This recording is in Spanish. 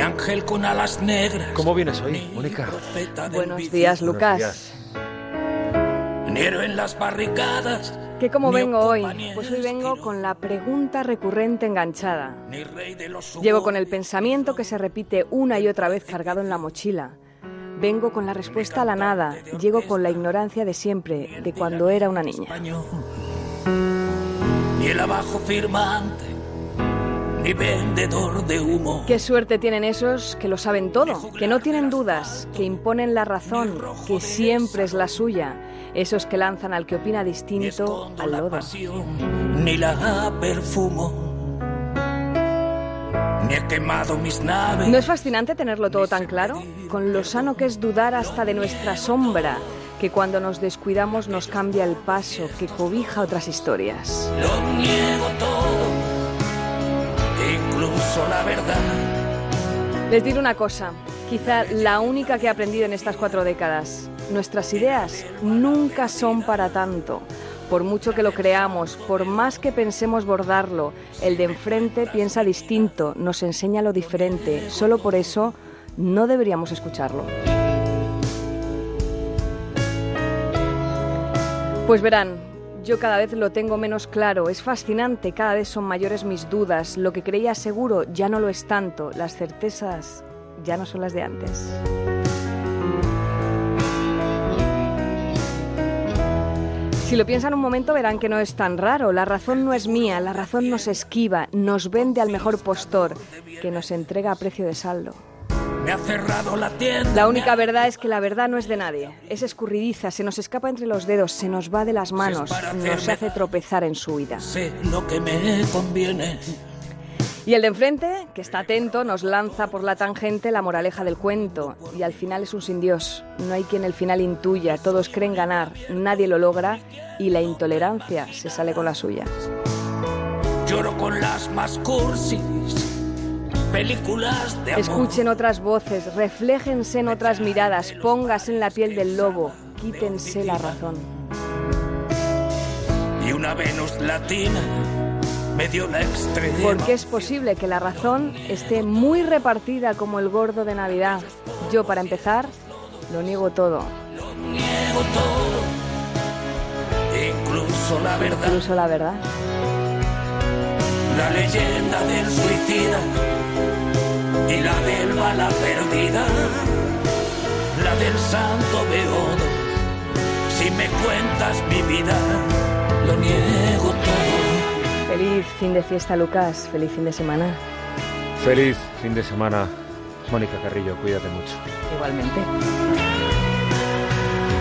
ángel con alas negras. ¿Cómo vienes hoy, Mónica? Buenos días, Lucas. Enero en las barricadas. ¿Qué cómo vengo hoy? Pues hoy vengo con la pregunta recurrente enganchada. Llego con el pensamiento que se repite una y otra vez cargado en la mochila. Vengo con la respuesta a la nada. Llego con la ignorancia de siempre, de cuando era una niña. Ni el abajo firmante ni vendedor de humo. Qué suerte tienen esos que lo saben todo, que no tienen dudas, que imponen la razón, que siempre es la suya. Esos que lanzan al que opina distinto al lodo. Ni la perfumo. Ni he quemado mis naves. ¿No es fascinante tenerlo todo tan claro? Con lo sano que es dudar hasta de nuestra sombra, que cuando nos descuidamos nos cambia el paso, que cobija otras historias. Lo niego todo, incluso la verdad. Les diré una cosa, quizá la única que he aprendido en estas cuatro décadas. Nuestras ideas nunca son para tanto. Por mucho que lo creamos, por más que pensemos bordarlo, el de enfrente piensa distinto, nos enseña lo diferente. Solo por eso no deberíamos escucharlo. Pues verán, yo cada vez lo tengo menos claro, es fascinante, cada vez son mayores mis dudas, lo que creía seguro ya no lo es tanto, las certezas ya no son las de antes. Si lo piensan un momento verán que no es tan raro. La razón no es mía, la razón nos esquiva, nos vende al mejor postor, que nos entrega a precio de saldo. Me ha cerrado la tienda. La única verdad es que la verdad no es de nadie. Es escurridiza, se nos escapa entre los dedos, se nos va de las manos, nos hace tropezar en su huida. Sé lo que me conviene. Y el de enfrente, que está atento, nos lanza por la tangente la moraleja del cuento. Y al final es un sin Dios. No hay quien el final intuya. Todos creen ganar, nadie lo logra y la intolerancia se sale con la suya. Lloro con las más cursis películas de amor. Escuchen otras voces, refléjense en otras miradas, póngase en la piel del lobo, quítense la razón. Y una Venus latina me dio la extrema. Porque es posible que la razón esté muy repartida como el gordo de Navidad. Yo, para empezar, lo niego todo. Lo niego todo, incluso la verdad. Incluso la verdad. La leyenda del suicida y la del bala perdida, la del santo beodo. Si me cuentas mi vida, lo niego todo. Feliz fin de fiesta, Lucas. Feliz fin de semana. Feliz fin de semana, Mónica Carrillo. Cuídate mucho. Igualmente.